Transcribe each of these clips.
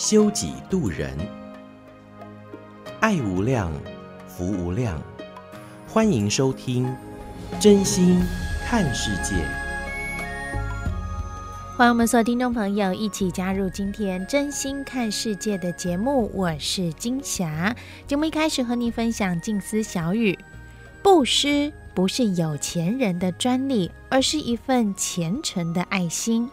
修己度人，爱无量，福无量。欢迎收听真心看世界，欢迎我们所有听众朋友一起加入今天真心看世界的节目。我是金霞。节目一开始和你分享静思小语：布施不是有钱人的专利，而是一份虔诚的爱心。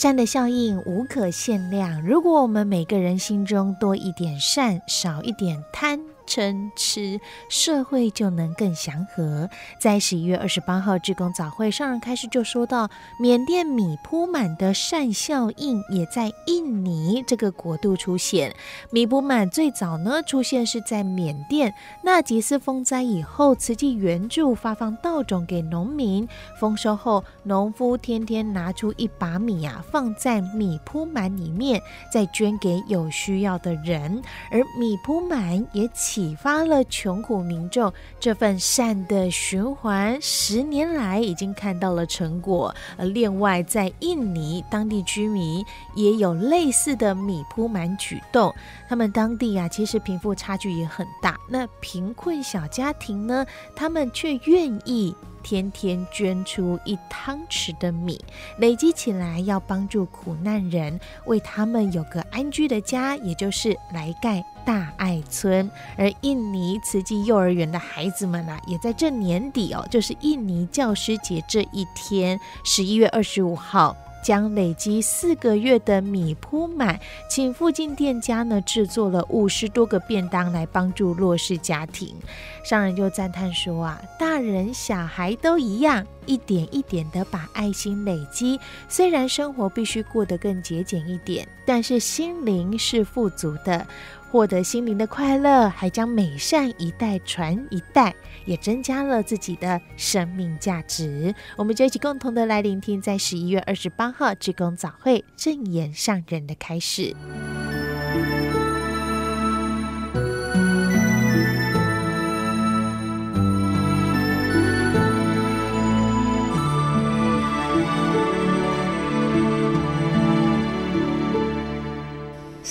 善的效应无可限量。如果我们每个人心中多一点善，少一点贪。嗔痴，社会就能更祥和。在十一月二十八号志工早会上人开始就说到，缅甸米铺满的善效应也在印尼这个国度出现。米铺满最早呢出现是在缅甸，那几次风灾以后，慈济援助发放稻种给农民，丰收后，农夫天天拿出一把米啊放在米铺满里面，再捐给有需要的人，而米铺满也起。启发了穷苦民众这份善的循环，十年来已经看到了成果。而另外，在印尼当地居民也有类似的米铺满举动。他们当地啊，其实贫富差距也很大。那贫困小家庭呢，他们却愿意。天天捐出一汤匙的米，累积起来要帮助苦难人，为他们有个安居的家，也就是来盖大爱村。而印尼慈济幼儿园的孩子们啊，也在这年底哦，就是印尼教师节这一天，十一月二十五号。将累积四个月的米铺满，请附近店家呢制作了五十多个便当来帮助弱势家庭。商人就赞叹说啊，大人小孩都一样，一点一点的把爱心累积。虽然生活必须过得更节俭一点，但是心灵是富足的。获得心灵的快乐，还将美善一代传一代，也增加了自己的生命价值。我们就一起共同的来聆听，在十一月二十八号志工早会正言上人的开始。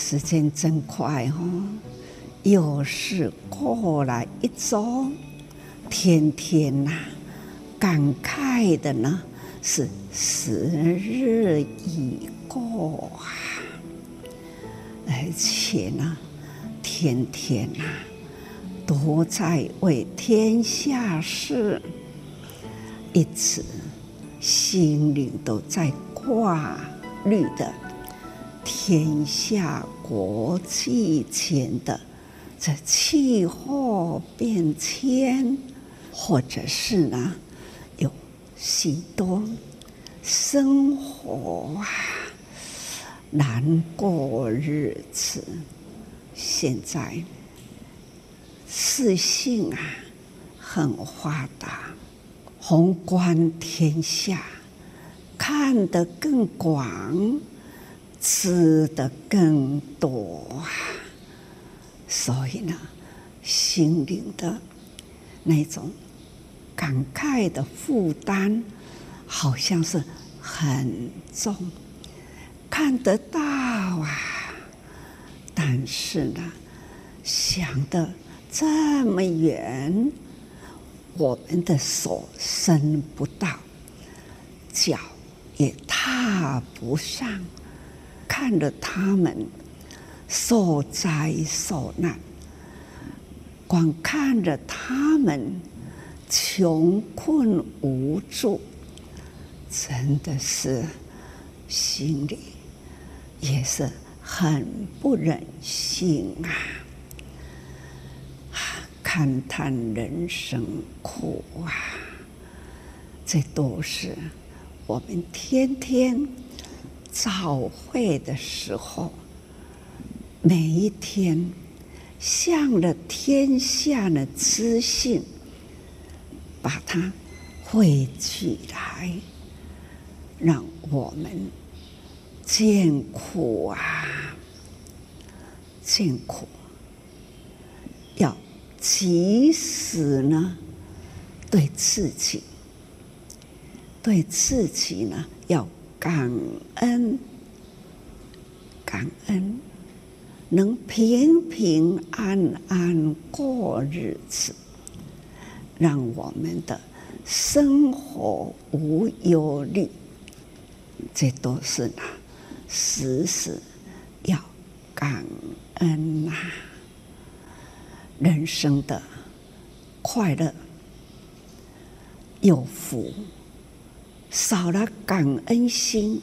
时间真快哦，又是过了一周，天天呐、感慨的呢是时日已过啊，而且呢，天天呐、都在为天下事，一直心里都在挂虑的。天下国际间的这气候变迁，或者是呢，有许多生活啊难过日子。现在视讯啊很发达，宏观天下，看得更广。吃的更多啊，所以呢，心灵的那种感慨的负担，好像是很重，看得到啊，但是呢，想得这么远，我们的手伸不到，脚也踏不上。看着他们受灾受难，光看着他们穷困无助，真的是心里也是很不忍心啊！感叹人生苦啊！这都是我们天天。早会的时候，每一天向着天下的资讯，把它汇聚来，让我们见苦啊，见苦，要及时呢，对自己，对自己呢，要感恩，感恩。能平平安安过日子，让我们的生活无忧虑，这都是呢，时时要感恩呐。人生的快乐有福，少了感恩心，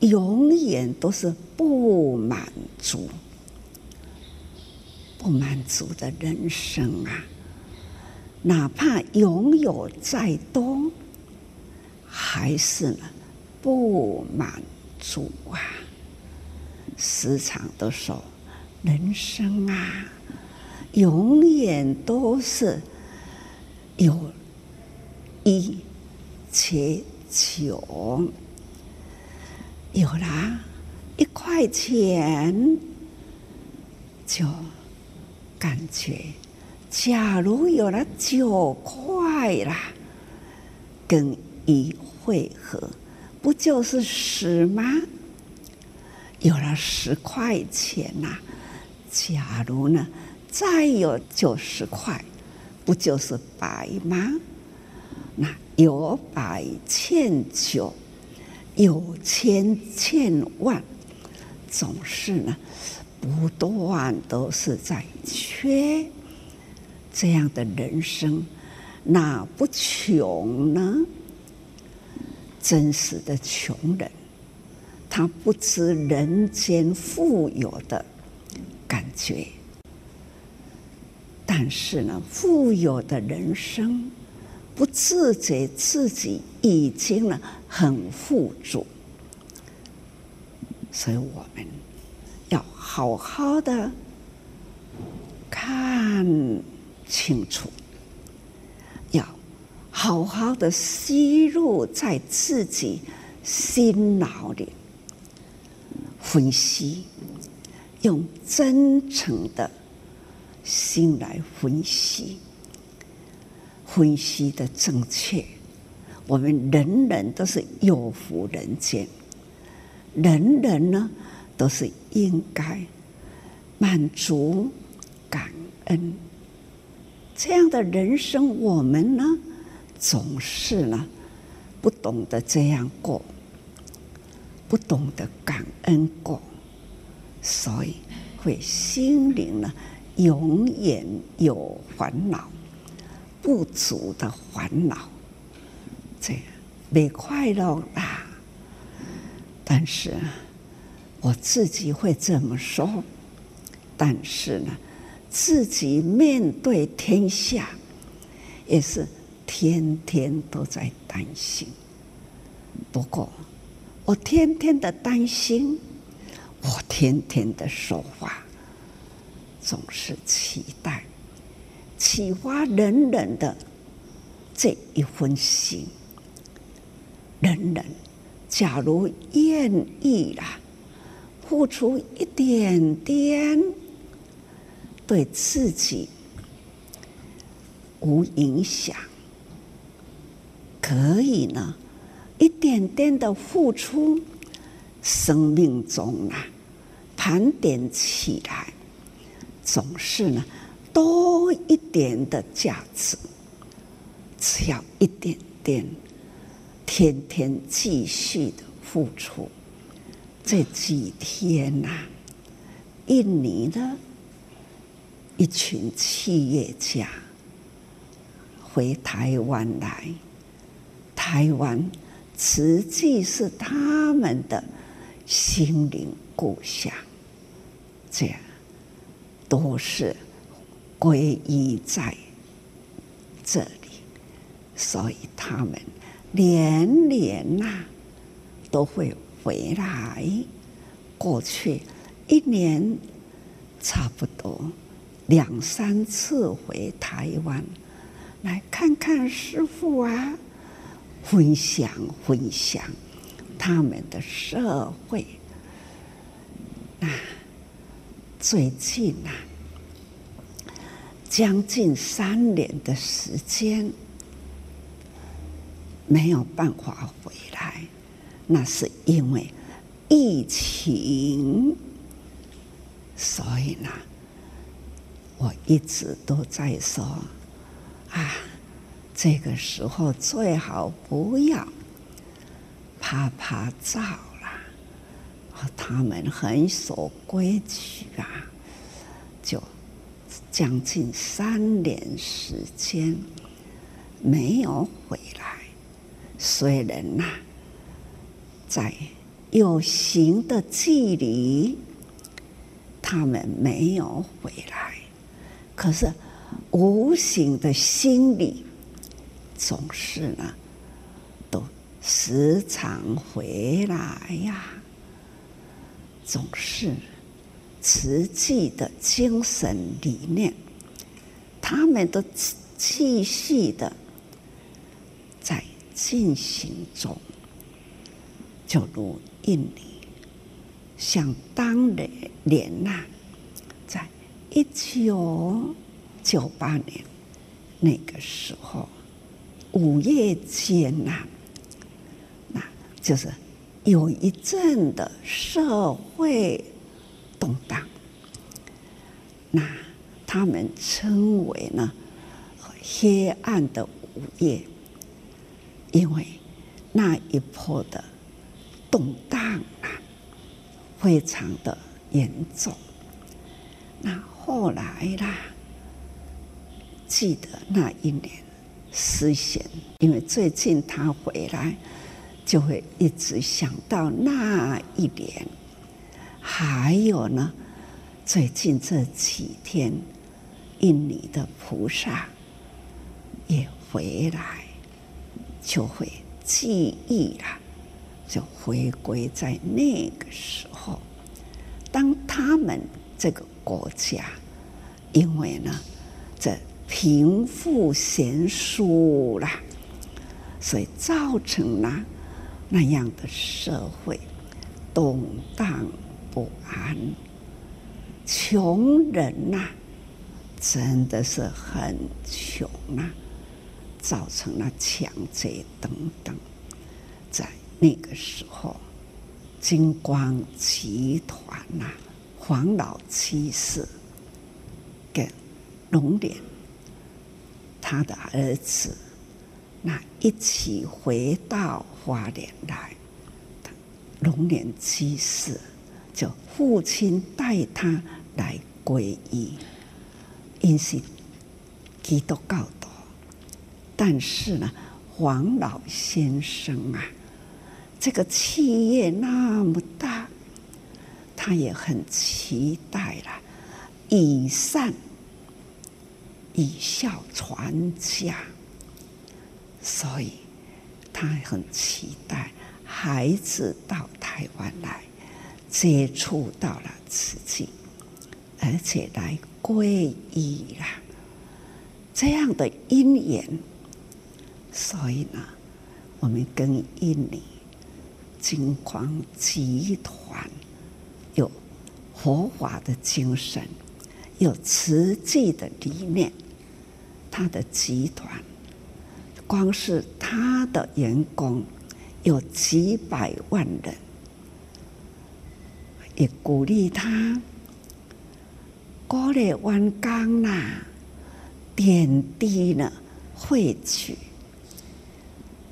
永远都是不满足。不满足的人生啊，哪怕拥有再多，还是呢不满足啊。时常都说，人生啊，永远都是有一且穷，有了一块钱就。感觉，假如有了九块啦，跟一会合，不就是十吗？有了十块钱呐，假如呢，再有九十块，不就是百吗？那有百千九，有千千万，总是呢。不断都是在缺，这样的人生哪不穷呢？真实的穷人，他不知人间富有的感觉，但是呢，富有的人生不自觉自己已经呢很富足，所以我们。要好好的看清楚，要好好的吸入在自己心脑里，分析，用真诚的心来分析，分析的正确。我们人人都是有福人间，人人呢，都是应该满足、感恩这样的人生。我们呢，总是呢不懂得这样过，不懂得感恩过，所以会心灵呢永远有烦恼、不足的烦恼，这样没快乐啦。但是。我自己会这么说，但是呢，自己面对天下，也是天天都在担心。不过，我天天的担心，我天天的说话，总是期待启发人人的这一份心。人人，假如愿意啦。付出一点点，对自己无影响，可以呢，一点点的付出，生命中啊，盘点起来，总是呢，多一点的价值。只要一点点，天天继续的付出。这几天呐、印尼的一群企业家回台湾来，台湾实际是他们的心灵故乡，这样都是皈依在这里，所以他们年年呐、都会。回来，过去一年差不多两三次回台湾，来看看师傅啊，分享分享他们的社会。啊，最近啊，将近三年的时间没有办法回来，那是因为疫情。所以呢，我一直都在说啊，这个时候最好不要拍拍照了。他们很守规矩啊，就将近三年时间没有回来。虽然呐、在有形的距离。他们没有回来，可是无形的心里总是呢，都时常回来呀。总是慈济的精神理念，他们都继续的在进行中，就如印尼。像当年呐，在一九九八年那个时候，五月间呐，那就是有一阵的社会动荡，那他们称为呢黑暗的午夜，因为那一波的动荡啊。非常的严重。那后来啦，记得那一年，思贤，因为最近他回来，就会一直想到那一年。还有呢，最近这几天，印尼的菩萨也回来，就会记忆了。就回归在那个时候，当他们这个国家，因为呢，这贫富悬殊啦，所以造成了那样的社会动荡不安，穷人呐、真的是很穷啊，造成了抢劫等等，在。那个时候，金光集团呐、黄老七世跟龙莲他的儿子，那一起回到花莲来。龙莲七世就父亲带他来皈依，因是基督教徒，但是呢，黄老先生啊。这个企业那么大，他也很期待了，以善以孝传家，所以他很期待孩子到台湾来接触到了慈济，而且来皈依了，这样的因缘，所以呢，我们跟印尼。金光集团有佛法的精神，有慈济的理念。他的集团光是他的员工有几百万人，也鼓励他鼓励完工啦，点滴呢汇聚，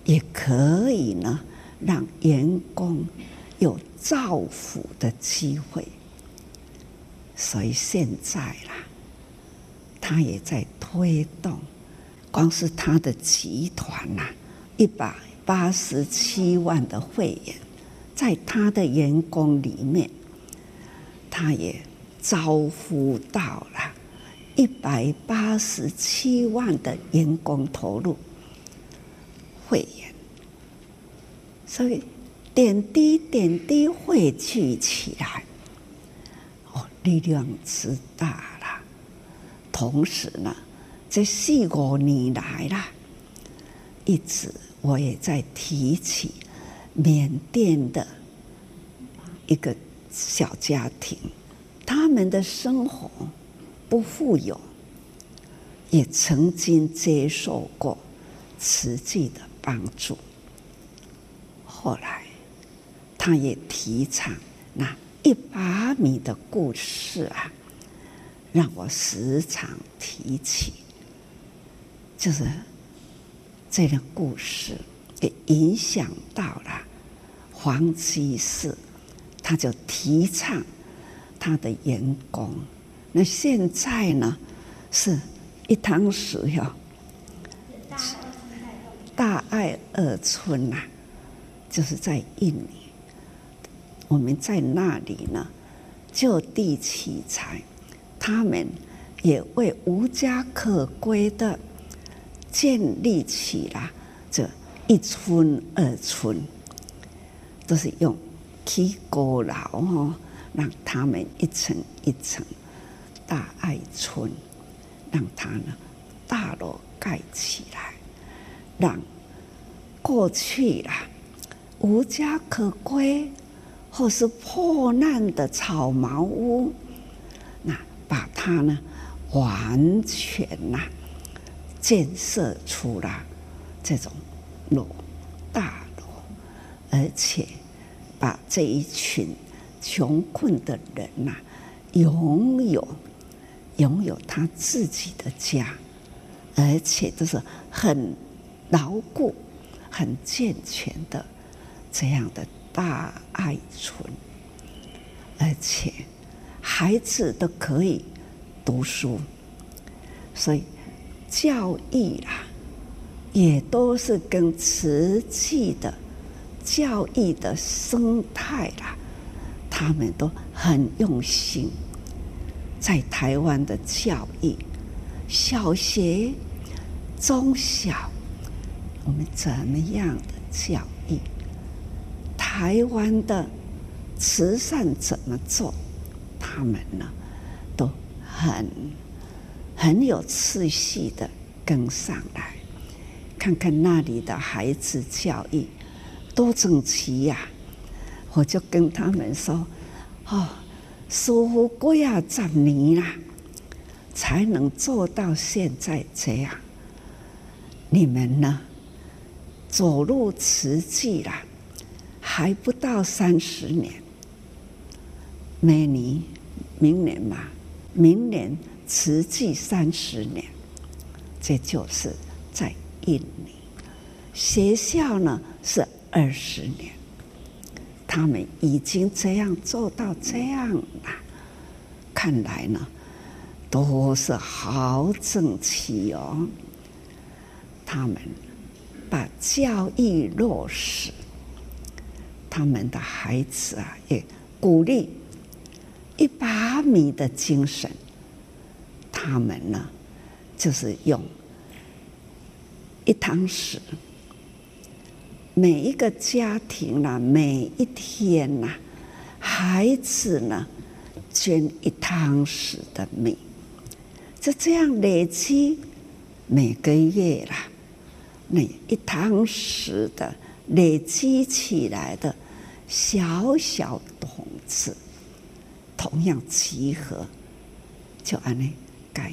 也可以呢。让员工有造福的机会，所以现在啦，他也在推动。光是他的集团呐，一百八十七万的会员，在他的员工里面，他也招呼到了一百八十七万的员工投入会员。所以点滴点滴汇聚起来，哦，力量之大了。同时呢，这四五年来了，一直我也在提起缅甸的一个小家庭，他们的生活不富有，也曾经接受过慈济的帮助。后来，他也提倡那一把米的故事啊，让我时常提起。就是这个故事也影响到了黄居士，他就提倡他的员工。那现在呢，是一堂史哟，大爱二村呐。就是在印尼，我们在那里呢，就地取材，他们也为无家可归的建立起了这一村二村，都是用起高楼哦，让他们一层一层大爱村，让他呢大楼盖起来，让过去啦。无家可归，或是破烂的草茅屋，那把它呢完全呐建设出了这种楼大楼，而且把这一群穷困的人呐拥有拥有他自己的家，而且都是很牢固、很健全的。这样的大爱村，而且孩子都可以读书，所以教育啊，也都是跟瓷器的教育的生态啦，他们都很用心，在台湾的教育，小学、中小，我们怎么样的教育？台湾的慈善怎么做？他们呢，都很很有次序的跟上来，看看那里的孩子教育多整齐呀！我就跟他们说：“哦，师父过呀，几年啦，才能做到现在这样。你们呢，走入慈济啦。”还不到三十年，明年、明年嘛，明年慈济三十年，这就是在印尼。学校呢是二十年，他们已经这样做到这样了，看来呢都是好整齐哦。他们把教育落实。他们的孩子啊，也鼓励一把米的精神。他们呢，就是用一汤匙，每一个家庭呢，每一天呐，孩子呢，捐一汤匙的米，就这样累积每个月啦，那一汤匙的累积起来的。小小桶子，同样集合，就按呢盖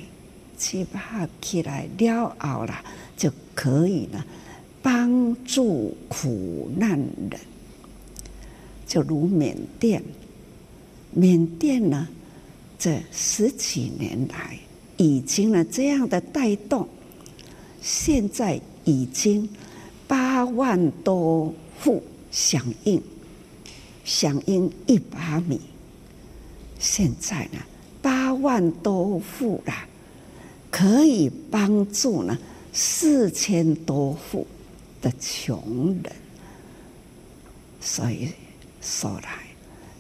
七八起来了后啦，就可以了帮助苦难人。就如缅甸，缅甸呢这十几年来已经呢这样的带动，现在已经八万多户响应。响应一把米，现在呢八万多户啦，可以帮助呢四千多户的穷人。所以说来，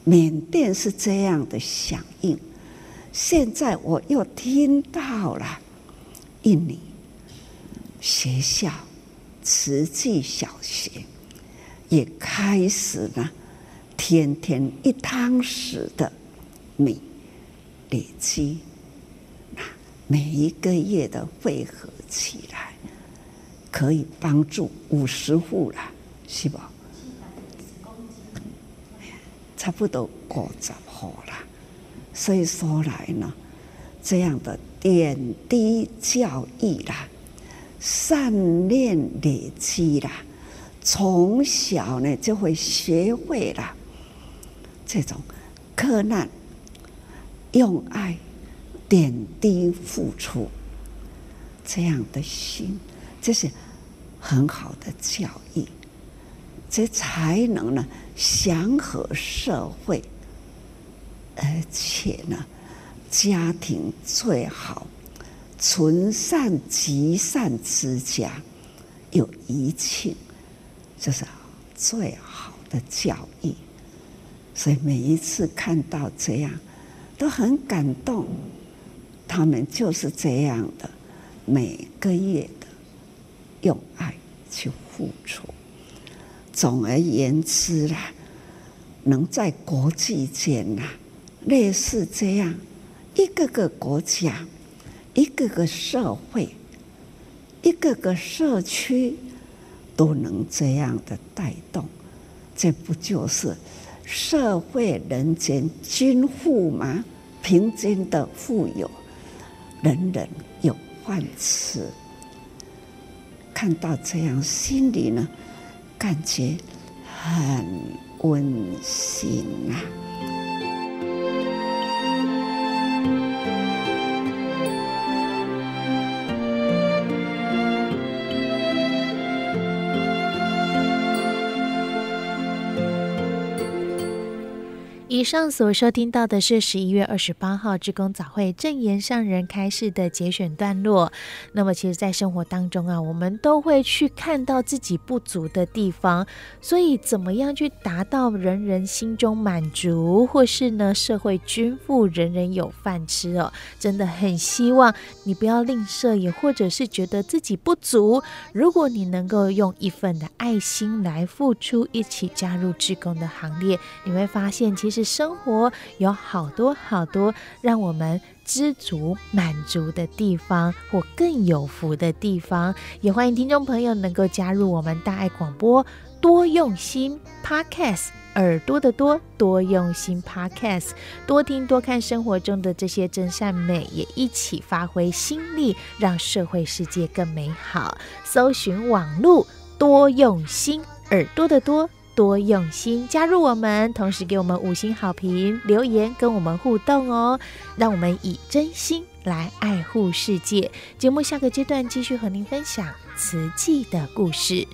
缅甸是这样的响应。现在我又听到了印尼学校慈济小学也开始呢。天天一汤匙的米累积，那每一个月的汇合起来，可以帮助五十户了，是吧？差不多五十户了。所以说来呢，这样的点滴教育啦，善念累积啦，从小呢就会学会了这种克难。用爱点滴付出，这样的心，这是很好的教育，这才能呢祥和社会，而且呢家庭最好，纯善积善之家有余庆，这是最好的教育。所以每一次看到这样。都很感动，他们就是这样的，每个月用爱去付出。总而言之啦，能在国际间呐，类似这样一个个国家、一个个社会、一个个社区都能这样的带动，这不就是？社会人间均富吗？平均的富有，人人有饭吃。看到这样，心里呢，感觉很温馨啊。以上所收听到的是十一月二十八号志工早会正言上人开示的节选段落。那么，其实，在生活当中啊，我们都会去看到自己不足的地方，所以，怎么样去达到人人心中满足，或是呢，社会均富，人人有饭吃哦？真的很希望你不要吝啬，也或者是觉得自己不足。如果你能够用一份的爱心来付出，一起加入志工的行列，你会发现，其实。生活有好多好多让我们知足满足的地方，或更有福的地方。也欢迎听众朋友能够加入我们大爱广播多用心 Podcast，耳朵的多多用心 Podcast，多听多看生活中的这些真善美，也一起发挥心力，让社会世界更美好。搜寻网路多用心，耳朵的多。多用心加入我们，同时给我们五星好评、留言跟我们互动哦，让我们以真心来爱护世界。节目下个阶段继续和您分享瓷器的故事。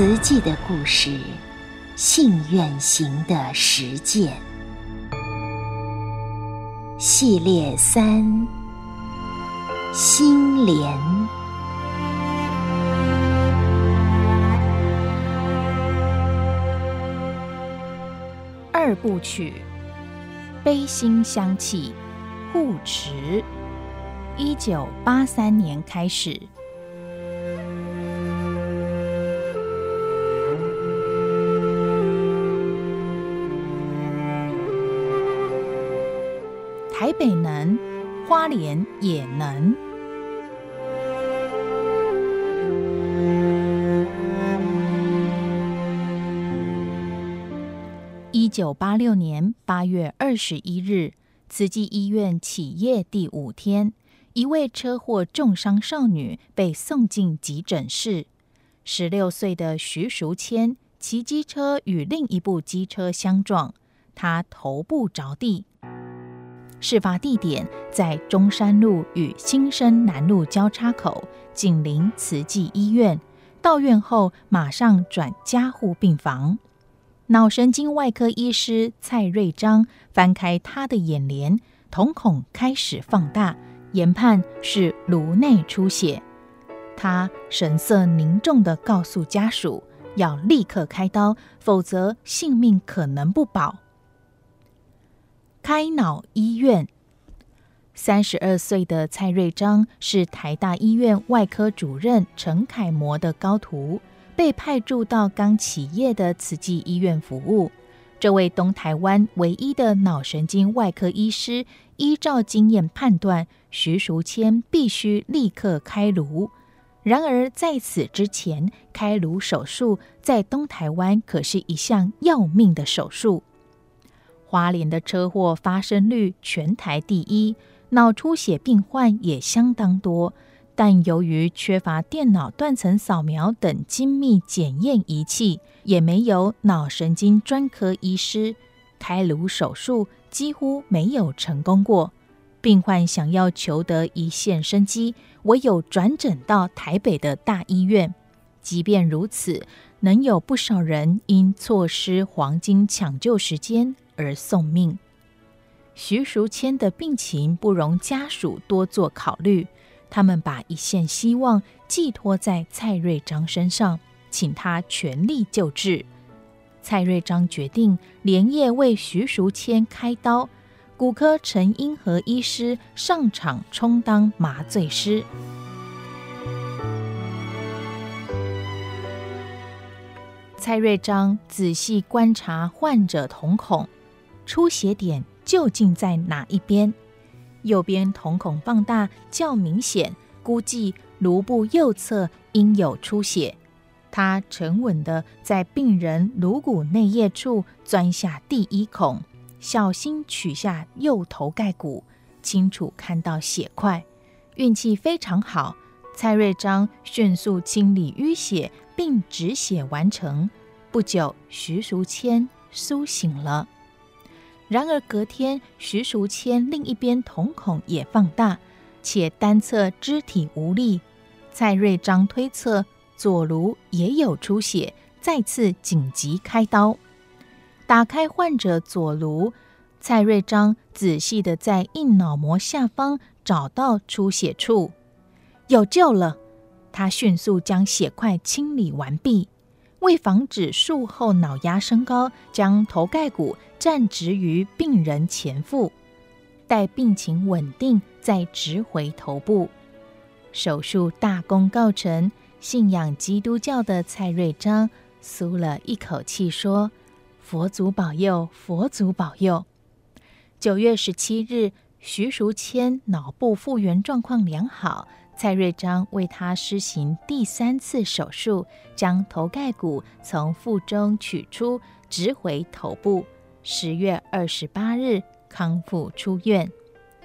慈济的故事，信愿行的实践系列三：心莲二部曲，悲心相契，护持。一九八三年开始。花莲也能。一九八六年八月二十一日，慈济医院起业第五天。一位车祸重伤少女被送进急诊室。十六岁的徐淑谦骑机车与另一部机车相撞，她头部着地。事发地点在中山路与新生南路交叉口，紧邻慈济医院。到院后马上转加护病房。脑神经外科医师蔡瑞章翻开他的眼帘，瞳孔开始放大。研判是颅内出血，他神色凝重地告诉家属，要立刻开刀，否则性命可能不保。开脑医院，三十二岁的蔡瑞章是台大医院外科主任陈楷模的高徒，被派驻到刚起业的慈济医院服务。这位东台湾唯一的脑神经外科医师，依照经验判断，徐淑谦必须立刻开颅。然而在此之前，开颅手术在东台湾可是一项要命的手术。花莲的车祸发生率全台第一，脑出血病患也相当多。但由于缺乏电脑断层扫描等精密检验仪器，也没有脑神经专科医师，开颅手术几乎没有成功过。病患想要求得一线生机，唯有转诊到台北的大医院。即便如此，仍有不少人因错失黄金抢救时间而送命。徐淑谦的病情不容家属多做考虑。他们把一线希望寄托在蔡瑞章身上，请他全力救治。蔡瑞章决定连夜为徐淑谦开刀，骨科陈英和医师上场充当麻醉师。蔡瑞章仔细观察患者瞳孔，出血点究竟在哪一边？右边瞳孔放大较明显，估计颅部右侧应有出血。他沉稳地在病人颅骨内叶处钻下第一孔，小心取下右头盖骨，清楚看到血块。运气非常好，蔡瑞章迅速清理淤血并止血完成。不久，徐淑谦苏醒了。然而隔天，徐淑谦另一边瞳孔也放大，且单侧肢体无力。蔡瑞章推测左颅也有出血，再次紧急开刀，打开患者左颅。蔡瑞章仔细地在硬脑膜下方找到出血处，有救了。他迅速将血块清理完毕。为防止术后脑压升高，将头盖骨站直于病人前腹，待病情稳定再植回头部。手术大功告成，信仰基督教的蔡瑞章舒了一口气，说：“佛祖保佑，佛祖保佑。”九月十七日，徐淑谦脑部复原状况良好。蔡瑞章为他施行第三次手术，将头盖骨从腹中取出，植回头部。十月二十八日康复出院。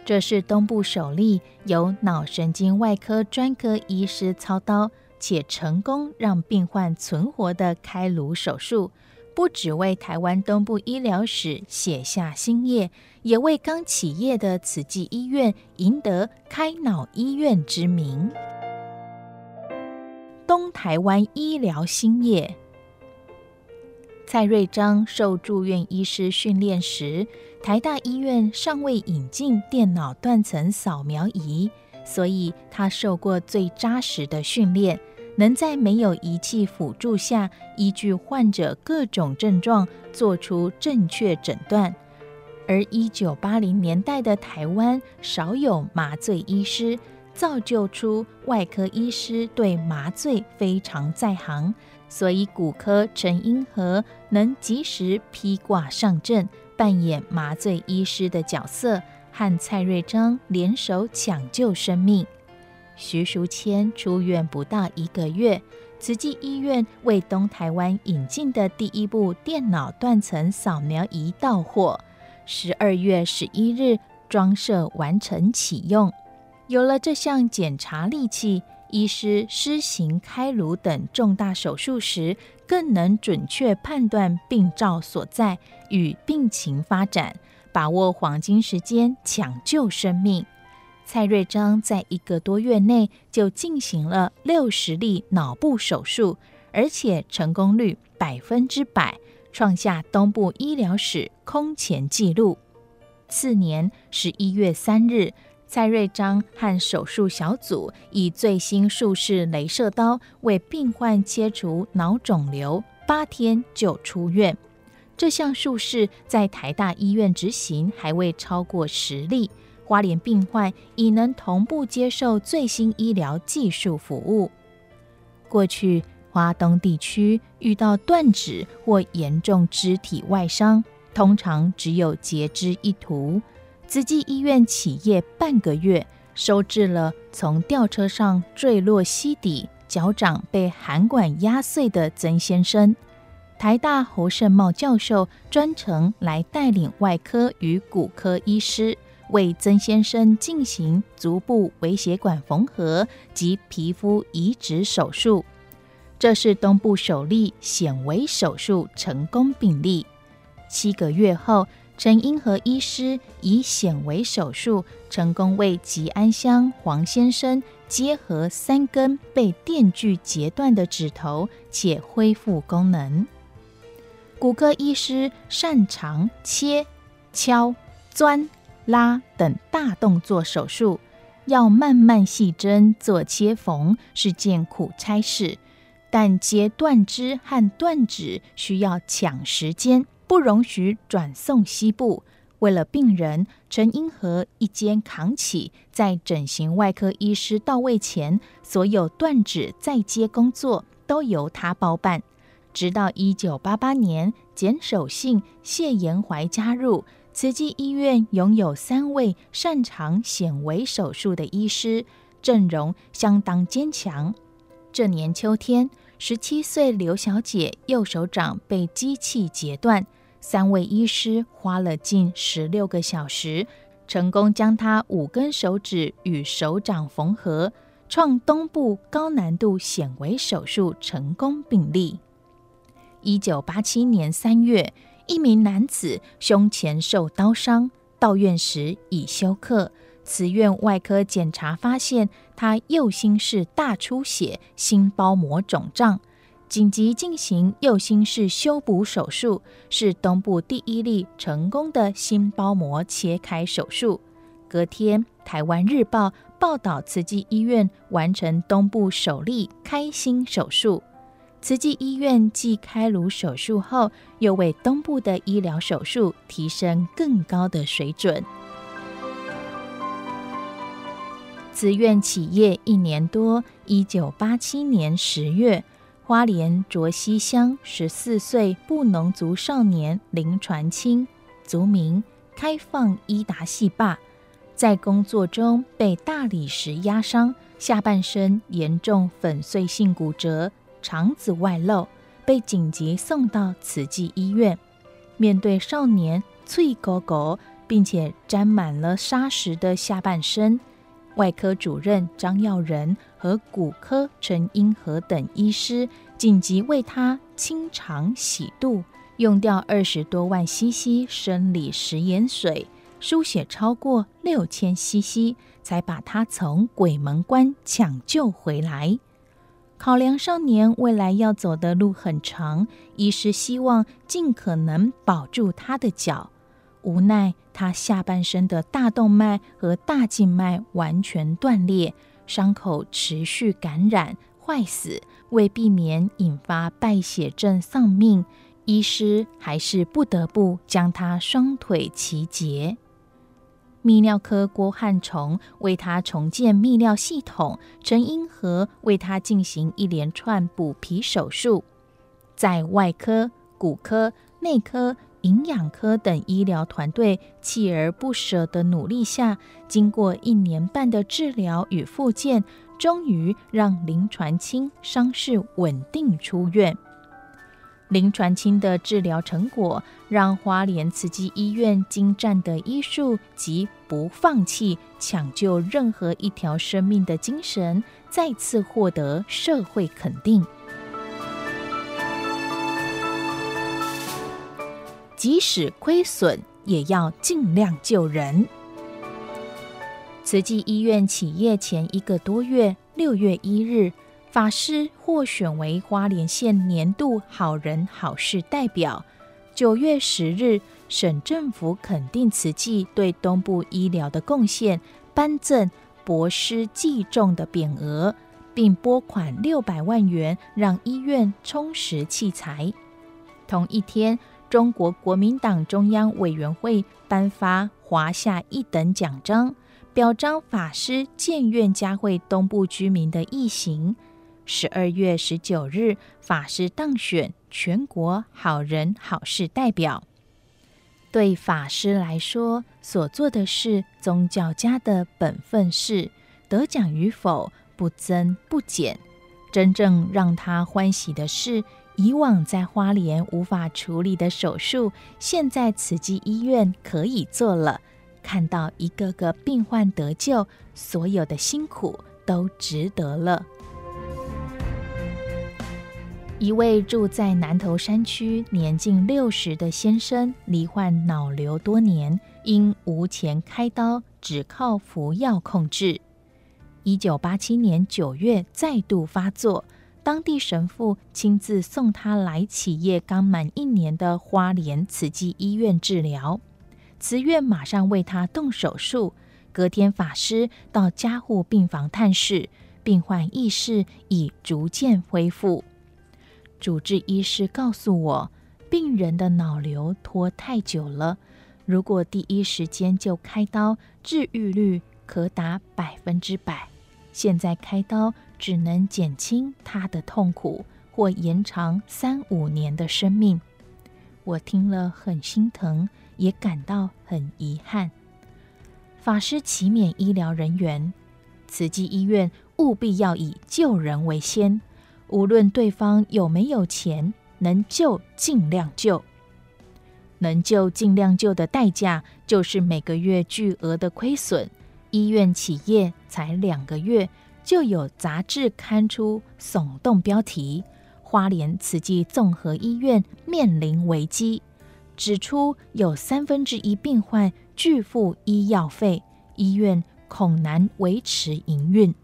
这是东部首例由脑神经外科专科医师操刀且成功让病患存活的开颅手术。不只为台湾东部医疗史写下新页，也为刚起业的慈济医院赢得开脑医院之名。东台湾医疗兴业。蔡瑞章受住院医师训练时，台大医院尚未引进电脑断层扫描仪，所以他受过最扎实的训练，能在没有仪器辅助下，依据患者各种症状做出正确诊断。而一九八零年代的台湾少有麻醉医师，造就出外科医师对麻醉非常在行。所以，骨科陈英和能及时披挂上阵，扮演麻醉医师的角色，和蔡瑞章联手抢救生命。徐淑谦出院不到一个月，慈济医院为东台湾引进的第一部电脑断层扫描仪到货，十二月十一日装设完成启用。有了这项检查利器。医师施行开颅等重大手术时，更能准确判断病灶所在与病情发展，把握黄金时间抢救生命。蔡瑞章在一个多月内就进行了六十例脑部手术，而且成功率百分之百，创下东部医疗史空前纪录。次年十一月三日。蔡瑞章和手术小组以最新术式雷射刀为病患切除脑肿瘤，八天就出院。这项术式在台大医院执行还未超过十例，花莲病患已能同步接受最新医疗技术服务。过去花东地区遇到断指或严重肢体外伤，通常只有截肢一途。慈济医院起业半个月，收治了从吊车上坠落溪底、脚掌被涵管压碎的曾先生。台大侯胜茂教授专程来带领外科与骨科医师，为曾先生进行足部微血管缝合及皮肤移植手术。这是东部首例显微手术成功病例。七个月后。陈英和医师以显微手术成功为吉安乡黄先生结合三根被电锯截断的指头，且恢复功能。骨科医师擅长切、敲、钻、拉等大动作手术，要慢慢细针做切缝是件苦差事，但接断肢和断指需要抢时间。不容许转送西部。为了病人，陈英和一肩扛起，在整形外科医师到位前，所有断指再接工作都由他包办。直到一九八八年，简守信、谢延怀加入慈济医院，拥有三位擅长显微手术的医师，阵容相当坚强。这年秋天，十七岁刘小姐右手掌被机器截断。三位医师花了近十六个小时，成功将她五根手指与手掌缝合，创东部高难度显微手术成功病例。一九八七年三月，一名男子胸前受刀伤，到院时已休克。慈院外科检查发现，他右心室大出血，心包膜肿胀。紧急进行右心室修补手术，是东部第一例成功的心包膜切开手术。隔天，《台湾日报》报道慈济医院完成东部首例开心手术。慈济医院继开颅手术后，又为东部的医疗手术提升更高的水准。慈院起业一年多，一九八七年十月。花莲卓溪乡十四岁布农族少年林传清，族名开放伊达细霸，在工作中被大理石压伤，下半身严重粉碎性骨折，肠子外露，被紧急送到慈济医院。面对少年脆狗狗，并且沾满了砂石的下半身。外科主任张耀仁和骨科陈英和等医师紧急为他清肠洗肚，用掉二十多万 CC 生理食盐水，输血超过六千 CC，才把他从鬼门关抢救回来。考量少年未来要走的路很长，医师希望尽可能保住他的脚。无奈他下半身的大动脉和大静脉完全断裂，伤口持续感染坏死。为避免引发败血症丧命，医师还是不得不将他双腿齐截。泌尿科郭汉崇为他重建泌尿系统，陈英和为他进行一连串补脾手术。在外科、骨科、内科、营养科等医疗团队锲而不舍的努力下，经过一年半的治疗与复健，终于让林传清伤势稳定出院。林传清的治疗成果，让花莲慈济医院精湛的医术及不放弃抢救任何一条生命的精神，再次获得社会肯定。即使亏损，也要尽量救人。慈济医院起业前一个多月，六月一日。法师获选为花莲县年度好人好事代表。九月十日，省政府肯定慈济对东部医疗的贡献，颁赠博施济众的匾额，并拨款六百万元让医院充实器材。同一天，中国国民党中央委员会颁发华夏一等奖章，表彰法师建院嘉惠东部居民的义行。十二月十九日，法师当选全国好人好事代表。对法师来说，所做的是宗教家的本分事，得奖与否不增不减。真正让他欢喜的是，以往在花莲无法处理的手术，现在慈济医院可以做了。看到一个个病患得救，所有的辛苦都值得了。一位住在南投山区、年近六十的先生，罹患脑瘤多年，因无钱开刀，只靠服药控制。一九八七年九月再度发作，当地神父亲自送他来企业刚满一年的花莲慈济医院治疗，慈院马上为他动手术。隔天，法师到加护病房探视，病患意识已逐渐恢复。主治医师告诉我，病人的脑瘤拖太久了，如果第一时间就开刀，治愈率可达百分之百。现在开刀只能减轻他的痛苦，或延长三五年的生命。我听了很心疼，也感到很遗憾。法师祈勉医疗人员，慈济医院务必要以救人为先。无论对方有没有钱，能救尽量救，能救尽量救的代价就是每个月巨额的亏损。医院企业才两个月，就有杂志刊出耸动标题：“花莲慈济综合医院面临危机”，指出有三分之一病患拒付医药费，医院恐难维持营运。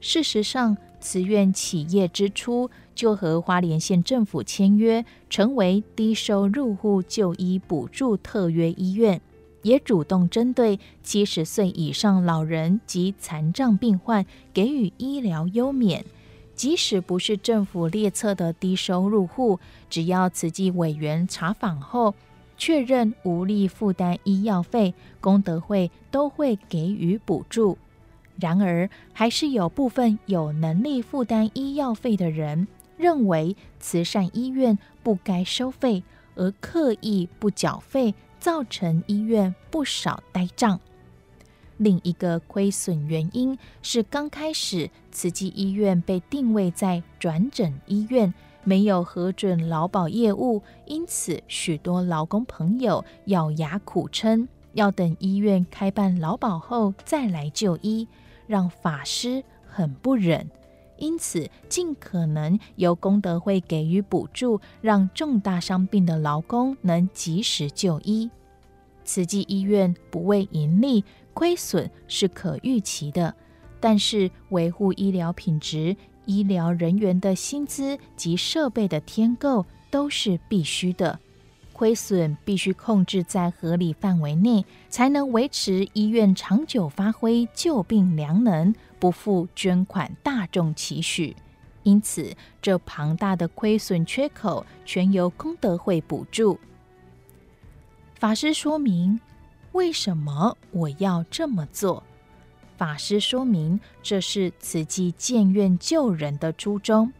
事实上，慈院起业之初就和花莲县政府签约，成为低收入户就医补助特约医院，也主动针对七十岁以上老人及残障病患给予医疗优免。即使不是政府列册的低收入户，只要慈济委员查访后确认无力负担医药费，功德会都会给予补助。然而，还是有部分有能力负担医药费的人认为慈善医院不该收费，而刻意不缴费，造成医院不少呆账。另一个亏损原因是，刚开始慈济医院被定位在转诊医院，没有核准劳保业务，因此许多劳工朋友咬牙苦撑，要等医院开办劳保后再来就医。让法师很不忍，因此尽可能由功德会给予补助，让重大伤病的劳工能及时就医。慈济医院不为盈利，亏损是可预期的，但是维护医疗品质医疗人员的薪资及设备的添购都是必须的。亏损必须控制在合理范围内，才能维持医院长久发挥救病良能，不负捐款大众期许。因此，这庞大的亏损缺口全由功德会补助。法师说明为什么我要这么做。法师说明，这是慈济建院救人的初衷，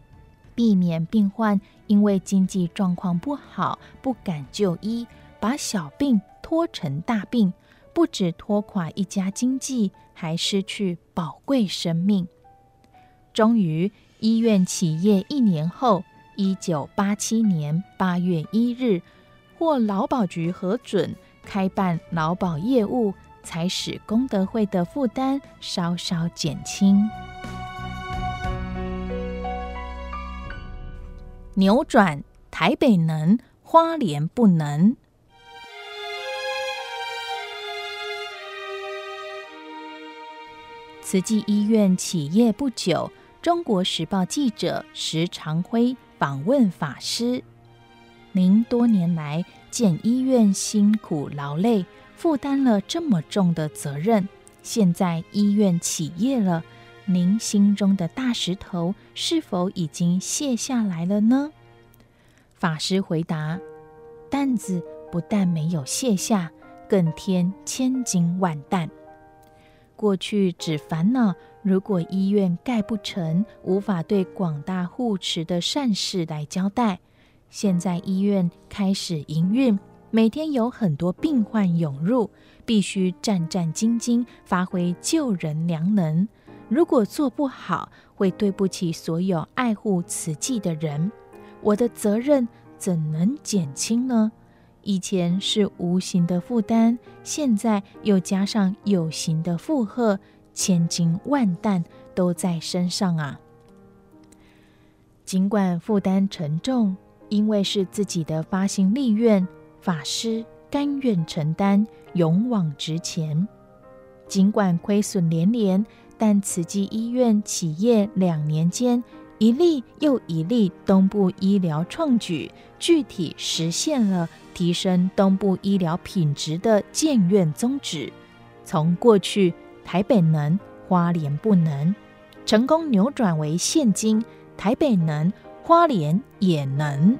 避免病患因为经济状况不好不敢就医，把小病拖成大病，不止拖垮一家经济，还失去宝贵生命。终于，医院起业一年后，一九八七年八月一日。获劳保局核准开办劳保业务，才使功德会的负担稍稍减轻。扭转台北能，花莲不能。慈济医院起业不久，《中国时报》记者石长辉访问法师。您多年来建医院辛苦劳累，负担了这么重的责任，现在医院起业了，您心中的大石头是否已经卸下来了呢？法师回答：担子不但没有卸下，更添千斤万担。过去只烦恼，如果医院盖不成，无法对广大护持的善事来交代。现在医院开始营运，每天有很多病患涌入，必须战战兢兢，发挥救人良能。如果做不好，会对不起所有爱护慈济的人。我的责任怎能减轻呢？以前是无形的负担，现在又加上有形的负荷，千斤万担都在身上啊！尽管负担沉重。因为是自己的发心立愿，法师甘愿承担，勇往直前。尽管亏损连连，但慈济医院企业两年间，一例又一例东部医疗创举，具体实现了提升东部医疗品质的建院宗旨。从过去台北能，花莲不能，成功扭转为现今台北能。花莲也能。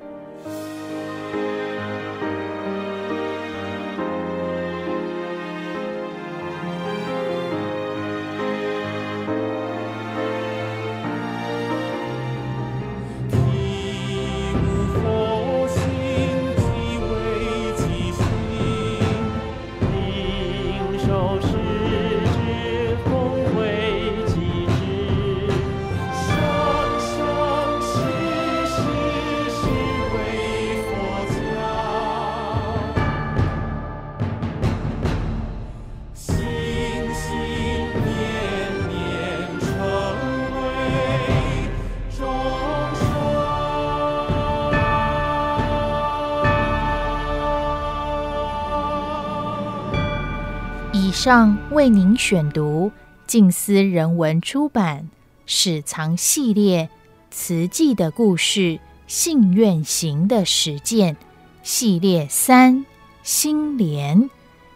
上为您选读静思人文出版《史藏系列》慈济的故事，信愿行的实践系列三心莲，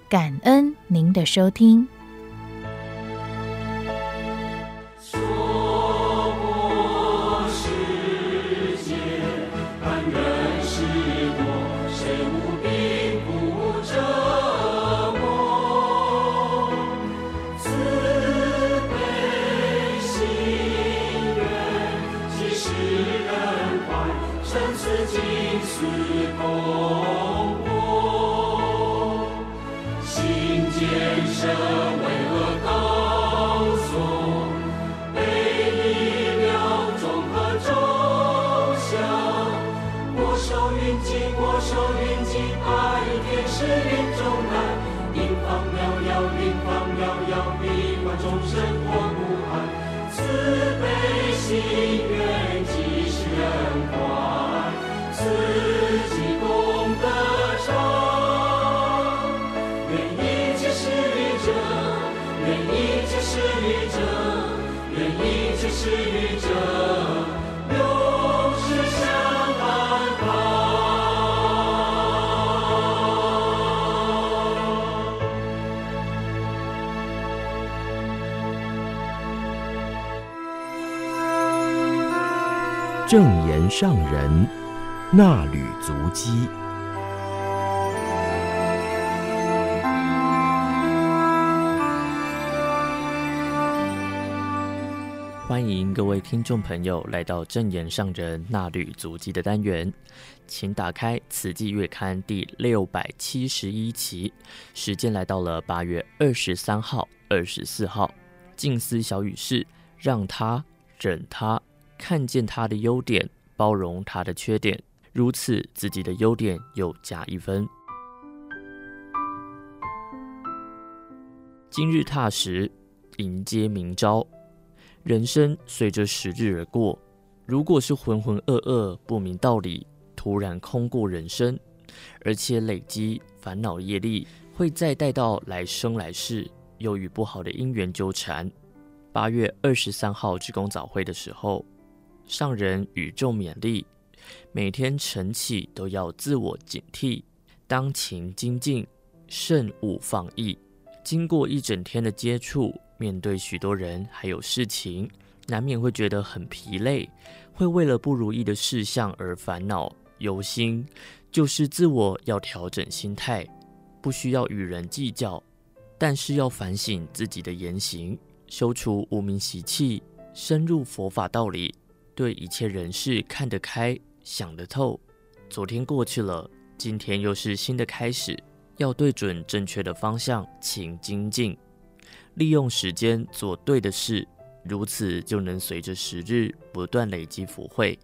感恩您的收听。上人那履足迹。欢迎各位听众朋友来到正言上人那履足迹的单元，请打开《此季月刊》第六百七十一期，时间来到了八月二十三号、二十四号。静思小语是：让他忍他，看见他的优点，包容他的缺点，如此自己的优点又加一分。今日踏实，迎接明朝。人生随着时日而过，如果是浑浑噩噩、不明道理，突然空过人生，而且累积烦恼业力，会再带到来生来世，又与不好的因缘纠缠。八月二十三号职工早会的时候，上人语重勉励，每天晨起都要自我警惕，当勤精进，慎勿放逸。经过一整天的接触。面对许多人还有事情，难免会觉得很疲累，会为了不如意的事项而烦恼忧心。就是自我要调整心态，不需要与人计较，但是要反省自己的言行，修除无明习气，深入佛法道理，对一切人事看得开，想得透。昨天过去了，今天又是新的开始，要对准正确的方向，请精进。利用时间做对的事，如此就能随着时日不断累积福慧。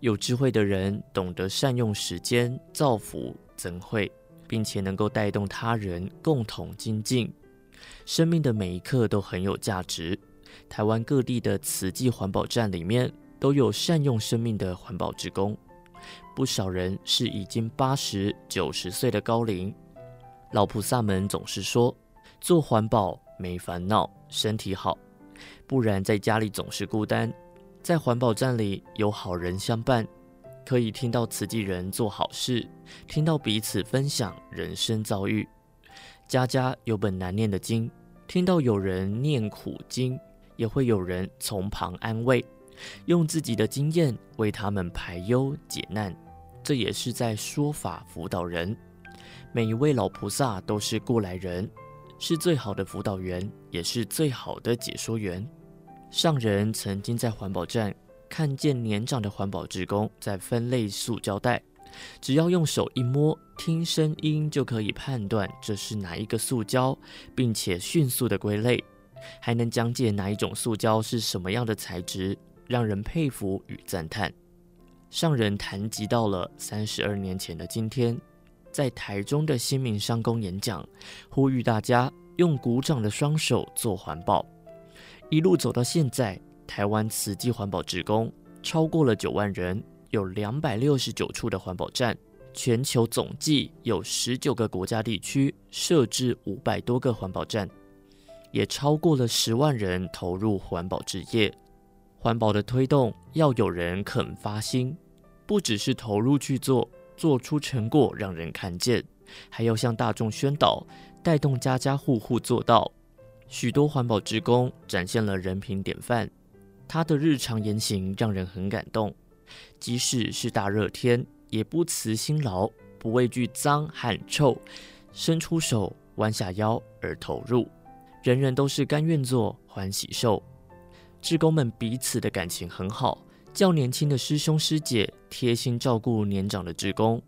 有智慧的人懂得善用时间造福增慧，并且能够带动他人共同精进。生命的每一刻都很有价值。台湾各地的慈济环保站里面都有善用生命的环保职工，不少人是已经八十九十岁的高龄。老菩萨们总是说，做环保。没烦恼，身体好，不然在家里总是孤单。在环保站里有好人相伴，可以听到慈济人做好事，听到彼此分享人生遭遇。家家有本难念的经，听到有人念苦经，也会有人从旁安慰，用自己的经验为他们排忧解难。这也是在说法辅导人。每一位老菩萨都是过来人。是最好的辅导员，也是最好的解说员。上人曾经在环保站看见年长的环保职工在分类塑胶袋，只要用手一摸，听声音就可以判断这是哪一个塑胶，并且迅速的归类，还能讲解哪一种塑胶是什么样的材质，让人佩服与赞叹。上人谈及到了三十二年前的今天。在台中的新民商工演讲，呼吁大家用鼓掌的双手做环保。一路走到现在，台湾慈济环保职工超过了九万人，有两百六十九处的环保站，全球总计有十九个国家地区设置五百多个环保站，也超过了十万人投入环保职业。环保的推动要有人肯发心，不只是投入去做。做出成果让人看见，还要向大众宣导，带动家家户户做到。许多环保职工展现了人品典范，他的日常言行让人很感动。即使是大热天，也不辞辛劳，不畏惧脏和臭，伸出手，弯下腰而投入。人人都是甘愿做，欢喜受。志工们彼此的感情很好。较年轻的师兄师姐贴心照顾年长的志工，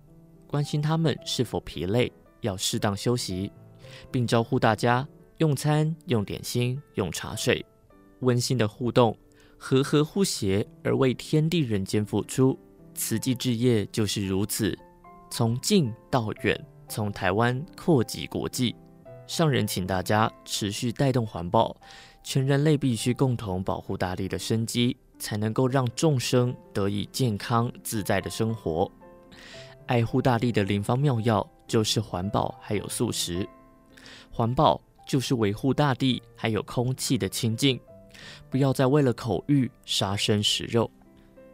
关心他们是否疲累，要适当休息，并招呼大家用餐、用点心、用茶水，温馨的互动，和和互协而为天地人间付出。慈济志业就是如此，从近到远，从台湾扩及国际。上人请大家持续带动环保，全人类必须共同保护大地的生机。才能够让众生得以健康自在的生活。爱护大地的灵方妙药就是环保，还有素食。环保就是维护大地还有空气的清净，不要再为了口欲杀生食肉。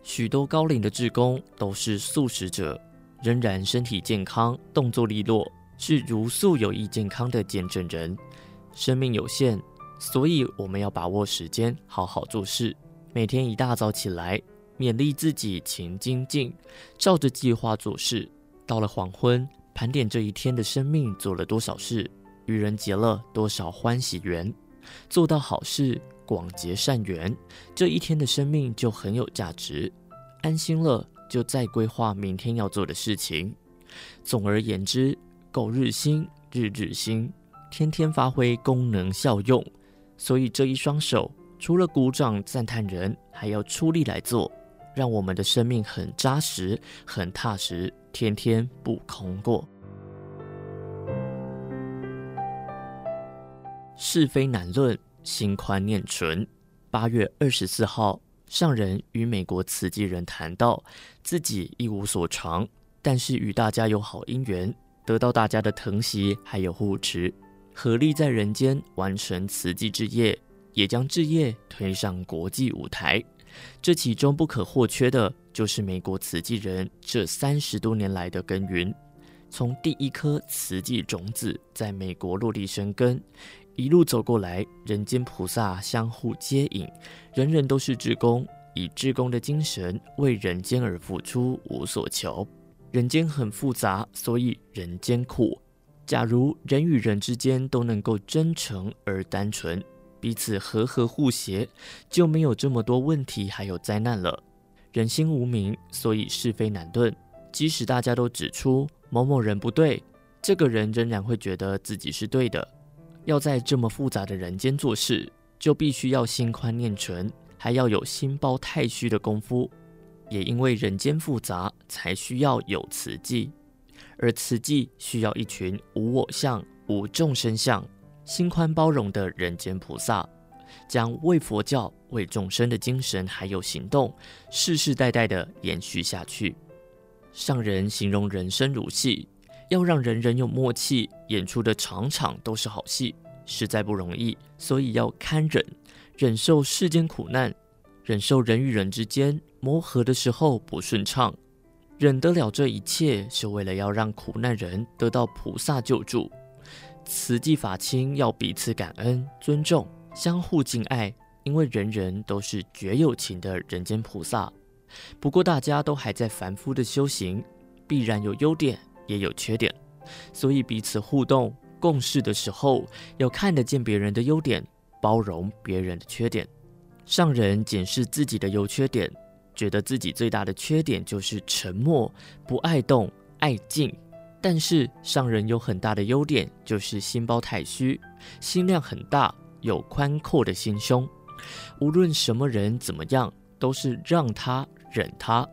许多高龄的志工都是素食者，仍然身体健康，动作利落，是茹素有益健康的见证人。生命有限，所以我们要把握时间，好好做事。每天一大早起来，勉励自己勤精进，照着计划做事。到了黄昏，盘点这一天的生命做了多少事，与人结了多少欢喜缘，做到好事，广结善缘，这一天的生命就很有价值。安心了，就再规划明天要做的事情。总而言之，苟日新，日日新，天天发挥功能效用。所以这一双手，除了鼓掌赞叹人，还要出力来做，让我们的生命很扎实、很踏实，天天不空过。是非难论，心宽念纯。八月二十四号，上人与美国慈济人谈到，自己一无所长，但是与大家有好因缘，得到大家的疼惜还有护持，合力在人间完成慈济志业。也将志业推上国际舞台，这其中不可或缺的，就是美国慈济人这三十多年来的耕耘。从第一颗慈济种子在美国落地生根，一路走过来，人间菩萨相互接引，人人都是志工，以志工的精神为人间而付出，无所求。人间很复杂，所以人间苦。假如人与人之间都能够真诚而单纯。彼此和和互协，就没有这么多问题，还有灾难了。人心无明，所以是非难论。即使大家都指出某某人不对，这个人仍然会觉得自己是对的。要在这么复杂的人间做事，就必须要心宽念纯，还要有心包太虚的功夫。也因为人间复杂，才需要有慈济，而慈济需要一群无我相、无众生相。心宽包容的人间菩萨，将为佛教、为众生的精神还有行动，世世代代的延续下去。上人形容人生如戏，要让人人有默契，演出的场场都是好戏，实在不容易。所以要堪忍，忍受世间苦难，忍受人与人之间磨合的时候不顺畅，忍得了这一切，是为了要让苦难人得到菩萨救助。慈济法亲要彼此感恩、尊重、相互敬爱，因为人人都是绝有情的人间菩萨。不过大家都还在凡夫的修行，必然有优点，也有缺点，所以彼此互动共事的时候，要看得见别人的优点，包容别人的缺点。上人检视自己的优缺点，觉得自己最大的缺点就是沉默，不爱动，爱静。但是上人有很大的优点，就是心包太虚，心量很大，有宽阔的心胸。无论什么人怎么样，都是让他忍他，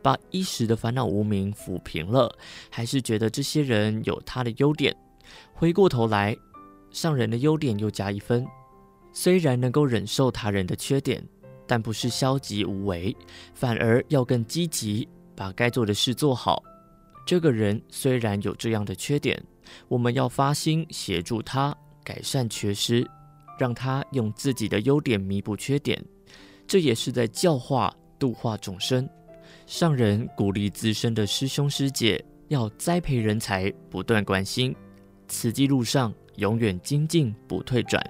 把一时的烦恼无名抚平了，还是觉得这些人有他的优点。回过头来，上人的优点又加一分，虽然能够忍受他人的缺点，但不是消极无为，反而要更积极，把该做的事做好。这个人虽然有这样的缺点，我们要发心协助他改善缺失，让他用自己的优点弥补缺点，这也是在教化度化众生。上人鼓励自身的师兄师姐要栽培人才，不断关心，慈济路上永远精进不退转。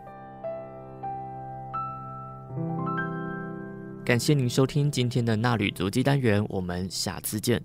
感谢您收听今天的纳履足迹单元，我们下次见。